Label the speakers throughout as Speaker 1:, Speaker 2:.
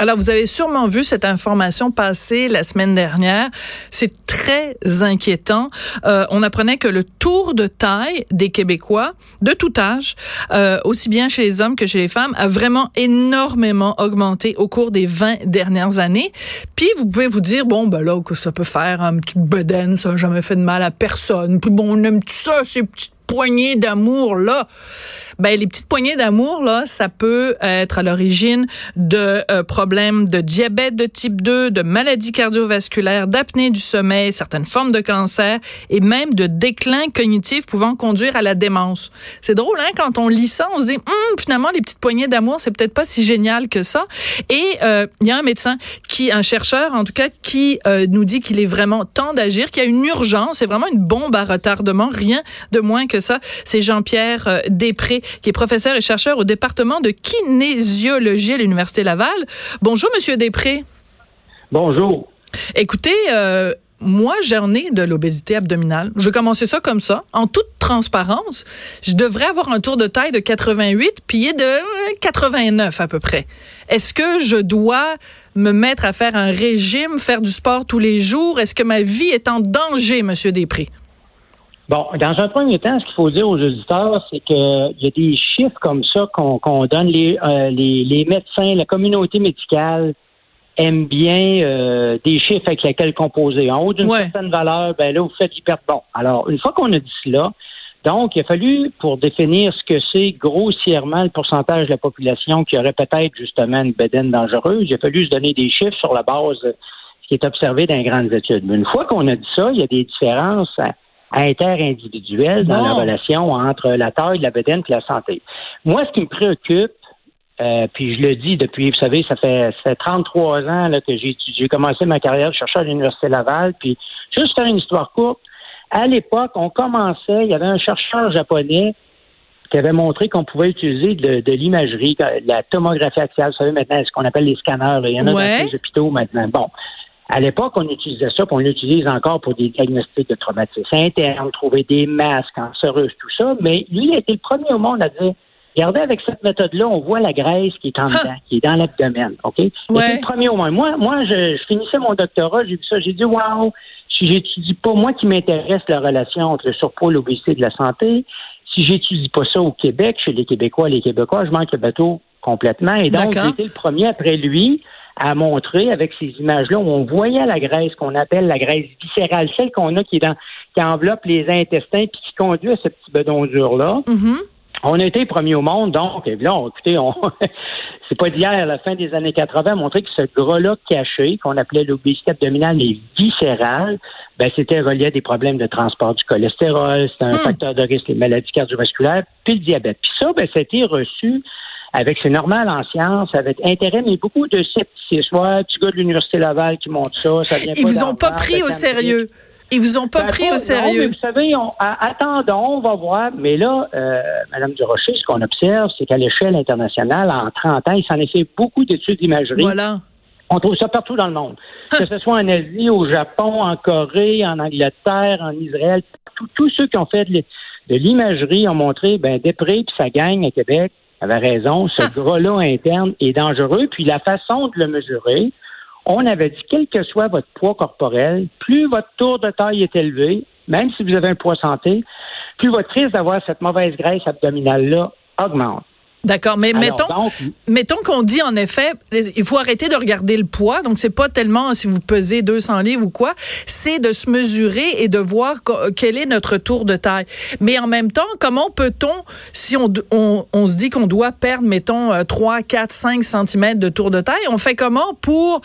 Speaker 1: Alors, vous avez sûrement vu cette information passer la semaine dernière. C'est très inquiétant. Euh, on apprenait que le tour de taille des Québécois, de tout âge, euh, aussi bien chez les hommes que chez les femmes, a vraiment énormément augmenté au cours des 20 dernières années. Puis, vous pouvez vous dire, bon, ben là, que ça peut faire un petit bedaine, ça n'a jamais fait de mal à personne. Puis bon, on aime tout ça, ces petites poignées d'amour là. Ben les petites poignées d'amour là, ça peut être à l'origine de euh, problèmes de diabète de type 2, de maladies cardiovasculaires, d'apnée du sommeil, certaines formes de cancer et même de déclin cognitif pouvant conduire à la démence. C'est drôle hein quand on lit ça, on se dit hum, finalement les petites poignées d'amour, c'est peut-être pas si génial que ça. Et euh, il y a un médecin qui un chercheur en tout cas qui euh, nous dit qu'il est vraiment temps d'agir, qu'il y a une urgence, c'est vraiment une bombe à retardement, rien de moins que ça. C'est Jean-Pierre euh, Després, qui est professeur et chercheur au département de kinésiologie à l'Université Laval. Bonjour, Monsieur Després.
Speaker 2: Bonjour.
Speaker 1: Écoutez, euh, moi, j'en ai de l'obésité abdominale. Je vais commencer ça comme ça, en toute transparence. Je devrais avoir un tour de taille de 88, puis de 89 à peu près. Est-ce que je dois me mettre à faire un régime, faire du sport tous les jours? Est-ce que ma vie est en danger, Monsieur Després?
Speaker 2: Bon, dans un premier temps, ce qu'il faut dire aux auditeurs, c'est qu'il y a des chiffres comme ça qu'on donne. Les, euh, les, les, médecins, la communauté médicale aime bien euh, des chiffres avec lesquels composer. En haut d'une certaine valeur, ben là, vous faites hyper bon. Alors, une fois qu'on a dit cela, donc, il a fallu, pour définir ce que c'est grossièrement le pourcentage de la population qui aurait peut-être justement une bédaine dangereuse, il a fallu se donner des chiffres sur la base de ce qui est observé dans les grandes études. Mais une fois qu'on a dit ça, il y a des différences interindividuelle dans la relation entre la taille, la bedaine et la santé. Moi, ce qui me préoccupe, euh, puis je le dis depuis, vous savez, ça fait, ça fait 33 ans là, que j'ai j'ai commencé ma carrière de chercheur à l'Université Laval. Puis, juste faire une histoire courte, à l'époque, on commençait, il y avait un chercheur japonais qui avait montré qu'on pouvait utiliser de, l'imagerie, de la tomographie axiale, vous savez maintenant ce qu'on appelle les scanners. Il y en a dans les hôpitaux maintenant. Bon, à l'époque, on utilisait ça, puis on l'utilise encore pour des diagnostics de traumatisme interne, trouver des masques cancéreuses, tout ça. Mais lui, il a été le premier au monde à dire Regardez, avec cette méthode-là, on voit la graisse qui est en dedans, qui est dans l'abdomen. OK? C'est le premier au monde. Moi, moi je, finissais mon doctorat, j'ai vu ça, j'ai dit Wow, si j'étudie pas, moi qui m'intéresse la relation entre le surpoids, l'obésité et la santé, si j'étudie pas ça au Québec, chez les Québécois, les Québécois, je manque le bateau complètement. Et donc, j'ai été le premier après lui à montrer avec ces images-là où on voyait la graisse qu'on appelle la graisse viscérale, celle qu'on a qui est dans, qui enveloppe les intestins puis qui conduit à ce petit bedon dur-là.
Speaker 1: Mm-hmm.
Speaker 2: On a été premier au monde, donc, évidemment, écoutez, on, c'est pas d'hier, à la fin des années 80, montrer que ce gras-là caché, qu'on appelait l'obésité abdominale et viscérale, ben, c'était relié à des problèmes de transport du cholestérol, c'était un hmm. facteur de risque des maladies cardiovasculaires, puis le diabète. Puis ça, ben, c'était reçu avec, c'est normal en sciences, avec intérêt, mais beaucoup de scepticisme. Ouais, tu gars de l'Université Laval qui montre ça, ça vient
Speaker 1: Ils vous ont pas pris au sérieux. Ils vous ont pas ben, pris au sérieux.
Speaker 2: vous savez, attendons, on va voir. Mais là, euh, Madame Durocher, ce qu'on observe, c'est qu'à l'échelle internationale, en 30 ans, il s'en est fait beaucoup d'études d'imagerie.
Speaker 1: Voilà.
Speaker 2: On trouve ça partout dans le monde. que ce soit en Asie, au Japon, en Corée, en Angleterre, en Israël, tous ceux qui ont fait de l'imagerie ont montré, ben, des prix, puis ça gagne à Québec avait raison, ce gras-là interne est dangereux. Puis la façon de le mesurer, on avait dit, quel que soit votre poids corporel, plus votre tour de taille est élevé, même si vous avez un poids santé, plus votre risque d'avoir cette mauvaise graisse abdominale-là augmente.
Speaker 1: D'accord, mais mettons, mettons qu'on dit en effet, il faut arrêter de regarder le poids. Donc c'est pas tellement si vous pesez 200 livres ou quoi, c'est de se mesurer et de voir quel est notre tour de taille. Mais en même temps, comment peut-on, si on, on, se dit qu'on doit perdre, mettons 3, 4, 5 cm de tour de taille, on fait comment pour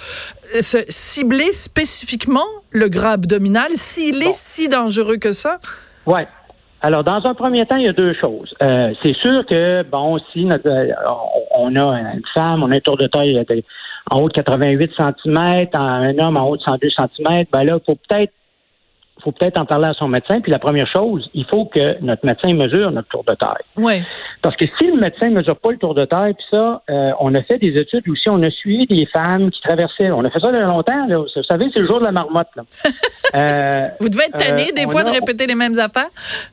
Speaker 1: euh, se cibler spécifiquement le gras abdominal s'il est si dangereux que ça?
Speaker 2: Ouais. Alors, dans un premier temps, il y a deux choses. Euh, c'est sûr que, bon, si notre, euh, on a une femme, on a un tour de taille en haut de 88 cm, un homme en haut de 102 cm, ben là, il faut peut-être faut peut-être en parler à son médecin. Puis la première chose, il faut que notre médecin mesure notre tour de taille.
Speaker 1: Oui.
Speaker 2: Parce que si le médecin ne mesure pas le tour de taille, puis ça, euh, on a fait des études aussi, on a suivi des femmes qui traversaient. On a fait ça il y a longtemps. Là. Vous savez, c'est le jour de la marmotte. Là.
Speaker 1: Euh, vous devez être tanné des euh, fois de répéter les mêmes affaires?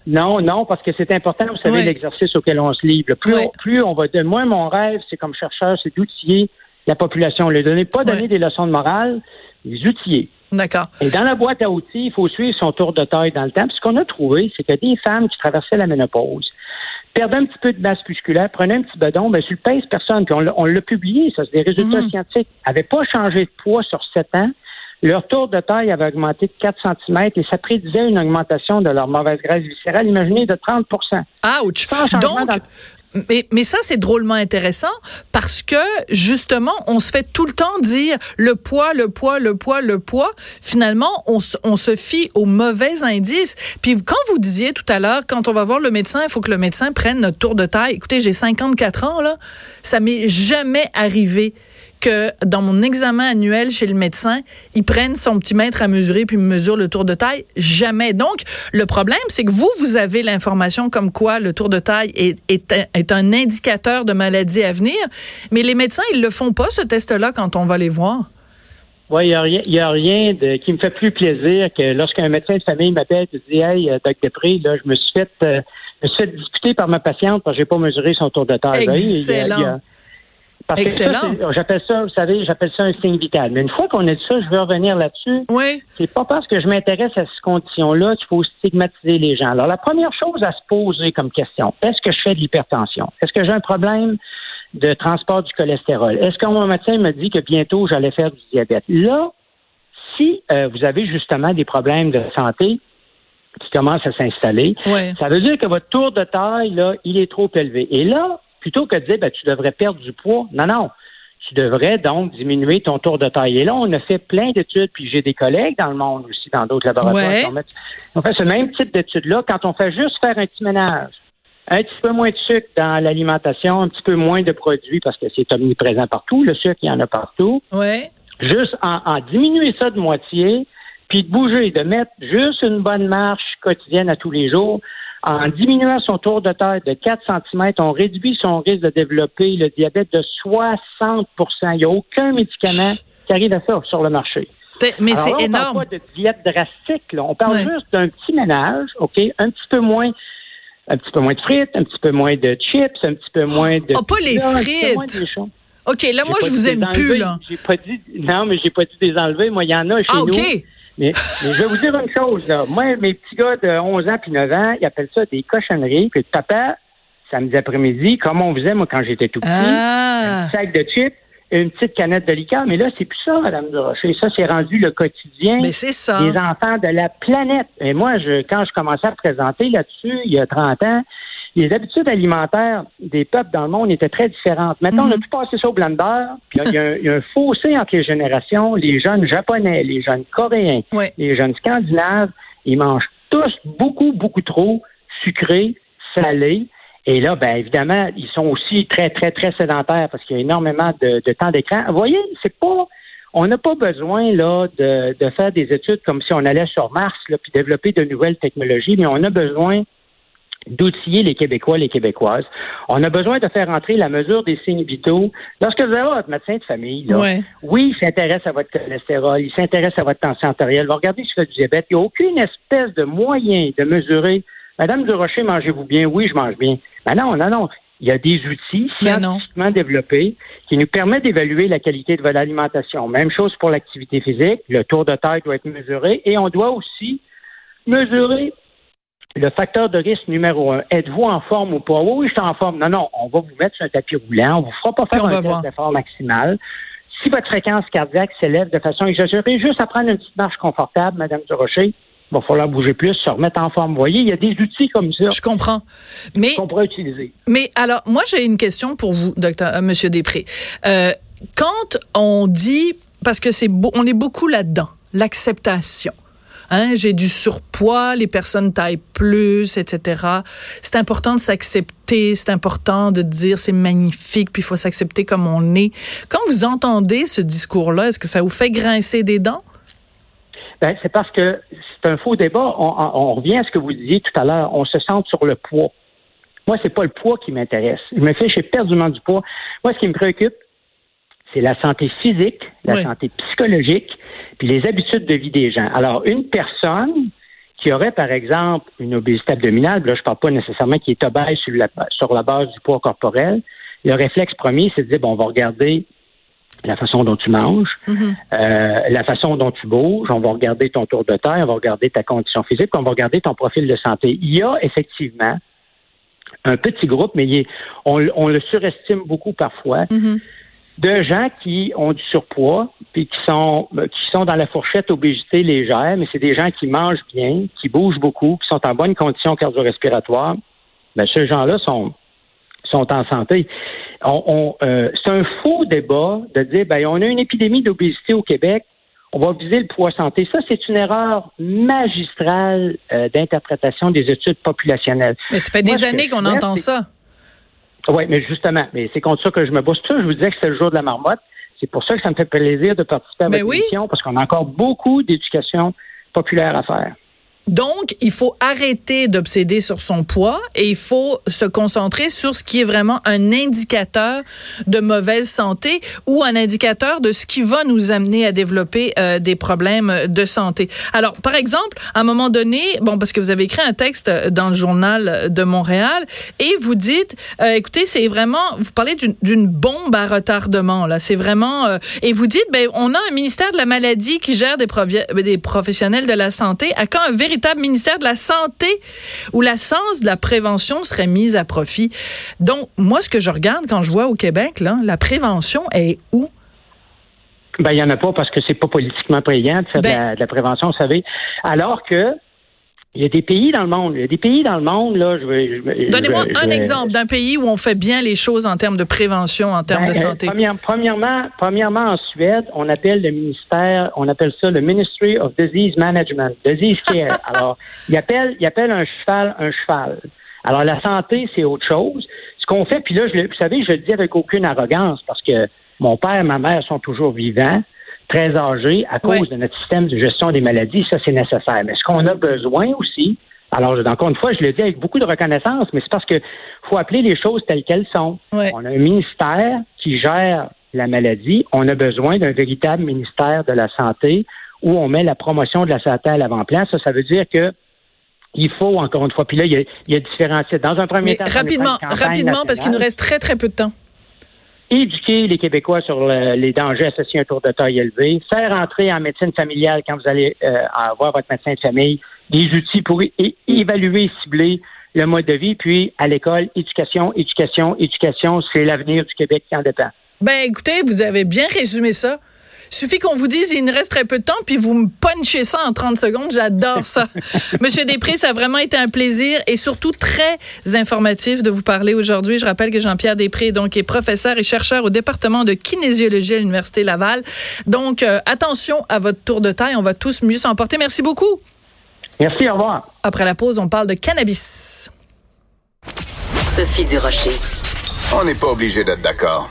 Speaker 2: Non, non, parce que c'est important, vous savez, l'exercice auquel on se livre. Plus, on, plus on va. Moi, mon rêve, c'est comme chercheur, c'est d'outiller la population. Le donner, pas donner des leçons de morale, les outiller.
Speaker 1: D'accord.
Speaker 2: Et dans la boîte à outils, il faut suivre son tour de taille dans le temps. Puis ce qu'on a trouvé, c'est que des femmes qui traversaient la ménopause perdaient un petit peu de masse musculaire, prenaient un petit bedon, ben, sur le pèse personne. Puis on l'a publié, ça, c'est des résultats mhm. scientifiques. n'avaient pas changé de poids sur sept ans. Leur tour de taille avait augmenté de 4 cm et ça prédisait une augmentation de leur mauvaise graisse viscérale, imaginez, de 30%
Speaker 1: Ouch! Donc, mais, mais ça, c'est drôlement intéressant parce que, justement, on se fait tout le temps dire le poids, le poids, le poids, le poids. Finalement, on, on se fie aux mauvais indices. Puis quand vous disiez tout à l'heure, quand on va voir le médecin, il faut que le médecin prenne notre tour de taille. Écoutez, j'ai 54 ans, là. Ça m'est jamais arrivé que dans mon examen annuel chez le médecin, ils prennent son petit mètre à mesurer puis me mesurent le tour de taille. Jamais. Donc, le problème, c'est que vous, vous avez l'information comme quoi le tour de taille est, est, est, un indicateur de maladie à venir, mais les médecins, ils le font pas, ce test-là, quand on va les voir.
Speaker 2: Oui, il n'y a rien, y a rien de, qui me fait plus plaisir que lorsqu'un médecin de famille m'appelle et dit Hey, euh, Doc Després, là, je me suis fait, euh, je me suis fait discuter par ma patiente parce que j'ai pas mesuré son tour de taille.
Speaker 1: Excellent.
Speaker 2: Excellent. J'appelle ça, vous savez, j'appelle ça un signe vital. Mais une fois qu'on a dit ça, je veux revenir là-dessus.
Speaker 1: Oui.
Speaker 2: C'est pas parce que je m'intéresse à ces conditions-là qu'il faut stigmatiser les gens. Alors, la première chose à se poser comme question, est-ce que je fais de l'hypertension? Est-ce que j'ai un problème de transport du cholestérol? Est-ce que mon médecin me dit que bientôt j'allais faire du diabète? Là, si euh, vous avez justement des problèmes de santé, qui commencent à s'installer, ça veut dire que votre tour de taille, là, il est trop élevé. Et là, plutôt que de dire ben, tu devrais perdre du poids. Non, non. Tu devrais donc diminuer ton tour de taille. Et là, on a fait plein d'études, puis j'ai des collègues dans le monde aussi, dans d'autres laboratoires. On fait ce même type d'études-là quand on fait juste faire un petit ménage. Un petit peu moins de sucre dans l'alimentation, un petit peu moins de produits parce que c'est omniprésent partout. Le sucre, il y en a partout.
Speaker 1: Ouais.
Speaker 2: Juste en, en diminuer ça de moitié, puis de bouger, de mettre juste une bonne marche quotidienne à tous les jours, en diminuant son tour de taille de 4 cm, on réduit son risque de développer le diabète de 60% Il n'y a aucun médicament qui arrive à ça sur le marché.
Speaker 1: Mais c'est énorme.
Speaker 2: On parle pas de diète drastique. Là. On parle juste d'un petit ménage, OK, un petit peu moins un petit peu moins de frites, un petit peu moins de chips, un petit peu moins de.
Speaker 1: Oh, pas les frites! OK, là, moi, je vous aime plus, là.
Speaker 2: J'ai pas dit, non, mais j'ai pas dit des enlever. Moi, il y en a chez ah, nous. Mais, je vais vous dire une chose, là. Moi, mes petits gars de 11 ans puis 9 ans, ils appellent ça des cochonneries. Puis papa, samedi après-midi, comme on faisait, moi, quand j'étais tout petit,
Speaker 1: ah.
Speaker 2: un sac de chips, une petite canette de liqueur. Mais là, c'est plus ça, Madame Durocher. Ça, c'est rendu le quotidien
Speaker 1: des
Speaker 2: enfants de la planète. Et moi, je, quand je commençais à présenter là-dessus, il y a 30 ans, les habitudes alimentaires des peuples dans le monde étaient très différentes. Maintenant, on a pu mhm. passer ça au blender, puis il y, a, un fossé entre les générations. Les jeunes japonais, les jeunes coréens, les jeunes scandinaves, ils mangent tous beaucoup, beaucoup trop sucré, salé. Et là, ben évidemment, ils sont aussi très, très, très sédentaires parce qu'il y a énormément de, temps d'écran. Vous voyez, c'est pas on n'a pas besoin là de, de, faire des études comme si on allait sur Mars là, puis développer de nouvelles technologies, mais on a besoin d'outiller les Québécois, les Québécoises. On a besoin de faire entrer la mesure des signes vitaux. Lorsque vous avez votre médecin de famille, oui, il s'intéresse à votre cholestérol, il s'intéresse à votre tension artérielle, va regarder si vous faites du diabète. Il n'y a aucune espèce de moyen de mesurer. Madame Durocher, mangez-vous bien? Oui, je mange bien. Ben non, non, non. Il y a des outils ben scientifiquement développés qui nous permettent d'évaluer la qualité de votre alimentation. Même chose pour l'activité physique. Le tour de taille doit être mesuré et on doit aussi mesurer le facteur de risque numéro un, êtes-vous en forme ou pas? Oui, oui, je suis en forme. Non, non, on va vous mettre sur un tapis roulant, on vous fera pas faire un test d'effort maximal. Si votre fréquence cardiaque s'élève de façon exagérée, juste à prendre une petite marche confortable, Madame Durocher, il va falloir bouger plus, se remettre en forme. Vous voyez, il y a des outils comme ça.
Speaker 1: Je comprends. Mais,
Speaker 2: qu'on pourrait utiliser.
Speaker 1: Mais alors, moi, j'ai une question pour vous, docteur, euh, Monsieur Després. Euh, quand on dit, parce que c'est on est beaucoup là-dedans, l'acceptation. Hein, j'ai du surpoids, les personnes taillent plus, etc. C'est important de s'accepter, c'est important de dire c'est magnifique, puis il faut s'accepter comme on est. Quand vous entendez ce discours-là, est-ce que ça vous fait grincer des dents?
Speaker 2: Ben, c'est parce que c'est un faux débat. On, revient à ce que vous disiez tout à l'heure. On se centre sur le poids. Moi, c'est pas le poids qui m'intéresse. Je me fais, j'ai perdument du poids. Moi, ce qui me préoccupe, c'est la santé physique, la santé psychologique, puis les habitudes de vie des gens. Alors, une personne qui aurait, par exemple, une obésité abdominale, là, je ne parle pas nécessairement qui est obèse sur la, sur la base du poids corporel, le réflexe premier, c'est de dire, bon, on va regarder la façon dont tu manges,
Speaker 1: Mhm.
Speaker 2: euh, la façon dont tu bouges. On va regarder ton tour de taille, on va regarder ta condition physique, on va regarder ton profil de santé. Il y a effectivement un petit groupe, mais il est- on, on le surestime beaucoup parfois,
Speaker 1: Mhm.
Speaker 2: De gens qui ont du surpoids puis qui sont euh, qui sont dans la fourchette obésité légère, mais c'est des gens qui mangent bien, qui bougent beaucoup, qui sont en bonne condition cardio-respiratoire. Ben, ces gens-là sont sont en santé. On, on, euh, c'est un faux débat de dire ben on a une épidémie d'obésité au Québec, on va viser le poids santé. Ça, c'est une erreur magistrale euh, d'interprétation des études populationnelles.
Speaker 1: Mais ça fait
Speaker 2: Moi,
Speaker 1: des années qu'on entend ça.
Speaker 2: Oui, mais justement, mais c'est contre ça que je me. C'est pour ça je vous disais que c'était le jour de la marmotte. C'est pour ça que ça me fait plaisir de participer à
Speaker 1: Ben
Speaker 2: votre
Speaker 1: oui.
Speaker 2: émission, parce qu'on a encore beaucoup d'éducation populaire à faire.
Speaker 1: Donc, il faut arrêter d'obséder sur son poids et il faut se concentrer sur ce qui est vraiment un indicateur de mauvaise santé ou un indicateur de ce qui va nous amener à développer euh, des problèmes de santé. Alors, par exemple, à un moment donné, bon, parce que vous avez écrit un texte dans le journal de Montréal et vous dites, euh, écoutez, c'est vraiment, vous parlez d'une- bombe à retardement, là. C'est vraiment, euh, et vous dites, ben, on a un ministère de la maladie qui gère des, des professionnels de la santé. À quand un véritable ministère de la santé où la science de la prévention serait mise à profit? Donc, moi, ce que je regarde quand je vois au Québec, là, la prévention est où?
Speaker 2: Ben, il n'y en a pas parce que c'est pas politiquement brillant de faire de,
Speaker 1: Ben-
Speaker 2: la, de la prévention, vous savez. Alors que il y a des pays dans le monde, il y a des pays dans le monde, là, je vais. je vais-
Speaker 1: Donnez-moi
Speaker 2: je
Speaker 1: un
Speaker 2: vais-
Speaker 1: exemple d'un pays où on fait bien les choses en termes de prévention, en termes
Speaker 2: Ben,
Speaker 1: de
Speaker 2: euh,
Speaker 1: santé.
Speaker 2: première- premièrement, premièrement, en Suède, on appelle le ministère, on appelle ça le Ministry of Disease Management, Disease Care. Alors, il appelle, il appelle un cheval un cheval. Alors, la santé, c'est autre chose. Ce qu'on fait, puis là, je, vous savez, je le dis avec aucune arrogance parce que mon père et ma mère sont toujours vivants, très âgés, à cause
Speaker 1: Oui.
Speaker 2: de notre système de gestion des maladies. Ça, c'est nécessaire. Mais ce qu'on a besoin aussi, alors, encore une fois, je le dis avec beaucoup de reconnaissance, mais c'est parce que faut appeler les choses telles qu'elles sont.
Speaker 1: Ouais.
Speaker 2: On a un ministère qui gère la maladie. On a besoin d'un véritable ministère de la santé où on met la promotion de la santé à l'avant-plan. Ça, ça veut dire que il faut, encore une fois, puis là, il y a, il y a différents titres. Dans un premier
Speaker 1: Mais
Speaker 2: temps,
Speaker 1: rapidement, rapidement, parce qu'il nous reste très, très peu de temps.
Speaker 2: Éduquer les Québécois sur le- les dangers associés à un tour de taille élevé, faire entrer en médecine familiale quand vous allez euh, avoir votre médecin de famille des outils pour évaluer cibler le mode de vie, puis à l'école, éducation, éducation, éducation, c'est l'avenir du Québec qui en dépend.
Speaker 1: Ben, écoutez, vous avez bien résumé ça. Suffit qu'on vous dise il nous reste très peu de temps, puis vous me punchez ça en 30 secondes. J'adore ça. Monsieur Després, ça a vraiment été un plaisir et surtout très informatif de vous parler aujourd'hui. Je rappelle que Jean-Pierre Després donc, est professeur et chercheur au département de kinésiologie à l'Université Laval. Donc, euh, attention à votre tour de taille. On va tous mieux s'en porter. Merci beaucoup.
Speaker 2: Merci, au revoir.
Speaker 1: Après la pause, on parle de cannabis.
Speaker 3: Sophie Durocher.
Speaker 4: On n'est pas obligé d'être d'accord.